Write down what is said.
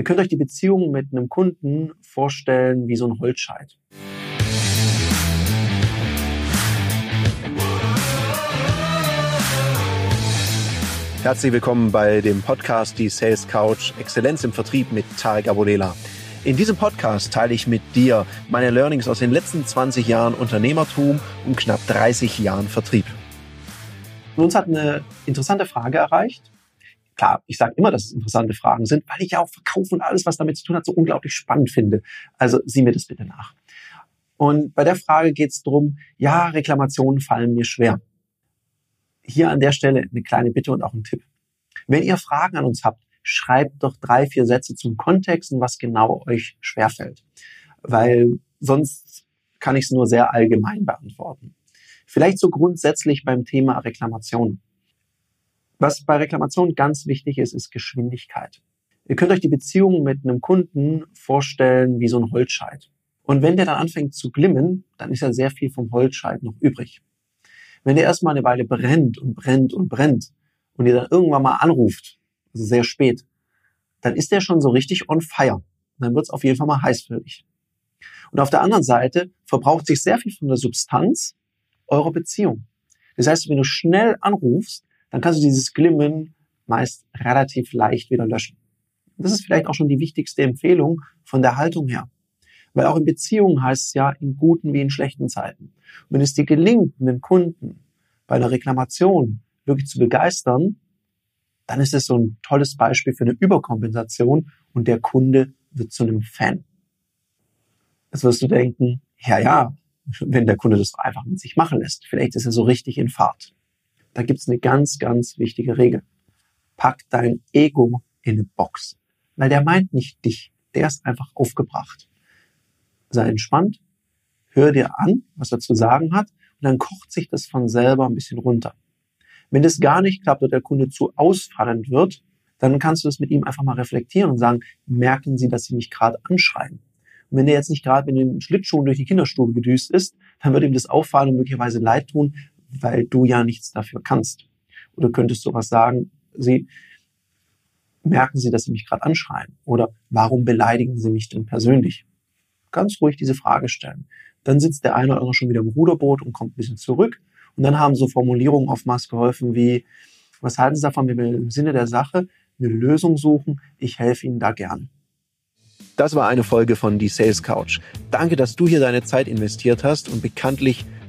Ihr könnt euch die Beziehung mit einem Kunden vorstellen wie so ein Holzscheit. Herzlich willkommen bei dem Podcast Die Sales Couch Exzellenz im Vertrieb mit Tarek Abodela. In diesem Podcast teile ich mit dir meine Learnings aus den letzten 20 Jahren Unternehmertum und knapp 30 Jahren Vertrieb. Uns hat eine interessante Frage erreicht. Klar, ich sage immer, dass es interessante Fragen sind, weil ich ja auch Verkauf und alles, was damit zu tun hat, so unglaublich spannend finde. Also sieh mir das bitte nach. Und bei der Frage geht es darum, ja, Reklamationen fallen mir schwer. Hier an der Stelle eine kleine Bitte und auch ein Tipp. Wenn ihr Fragen an uns habt, schreibt doch drei, vier Sätze zum Kontext und was genau euch schwerfällt. Weil sonst kann ich es nur sehr allgemein beantworten. Vielleicht so grundsätzlich beim Thema Reklamation. Was bei Reklamation ganz wichtig ist, ist Geschwindigkeit. Ihr könnt euch die Beziehung mit einem Kunden vorstellen wie so ein Holzscheit. Und wenn der dann anfängt zu glimmen, dann ist ja sehr viel vom Holzscheit noch übrig. Wenn der erstmal eine Weile brennt und brennt und brennt und ihr dann irgendwann mal anruft also sehr spät, dann ist der schon so richtig on fire. Dann wird es auf jeden Fall mal heiß für dich. Und auf der anderen Seite verbraucht sich sehr viel von der Substanz eurer Beziehung. Das heißt, wenn du schnell anrufst, dann kannst du dieses Glimmen meist relativ leicht wieder löschen. Das ist vielleicht auch schon die wichtigste Empfehlung von der Haltung her. Weil auch in Beziehungen heißt es ja in guten wie in schlechten Zeiten. Und wenn es dir gelingt, einen Kunden bei einer Reklamation wirklich zu begeistern, dann ist es so ein tolles Beispiel für eine Überkompensation und der Kunde wird zu einem Fan. Jetzt wirst du denken, ja, ja, wenn der Kunde das einfach mit sich machen lässt, vielleicht ist er so richtig in Fahrt. Da gibt's eine ganz, ganz wichtige Regel. Pack dein Ego in eine Box. Weil der meint nicht dich, der ist einfach aufgebracht. Sei entspannt, hör dir an, was er zu sagen hat, und dann kocht sich das von selber ein bisschen runter. Wenn das gar nicht klappt oder der Kunde zu ausfallend wird, dann kannst du das mit ihm einfach mal reflektieren und sagen, merken Sie, dass Sie mich gerade anschreien. Und wenn er jetzt nicht gerade mit den Schlittschuhen durch die Kinderstube gedüst ist, dann wird ihm das auffallen und möglicherweise leid tun, weil du ja nichts dafür kannst. Oder könntest du was sagen, Sie, merken Sie, dass Sie mich gerade anschreien? Oder warum beleidigen Sie mich denn persönlich? Ganz ruhig diese Frage stellen. Dann sitzt der eine oder andere schon wieder im Ruderboot und kommt ein bisschen zurück und dann haben so Formulierungen oftmals geholfen wie, was halten Sie davon, wenn wir im Sinne der Sache eine Lösung suchen? Ich helfe Ihnen da gern. Das war eine Folge von Die Sales Couch. Danke, dass du hier deine Zeit investiert hast und bekanntlich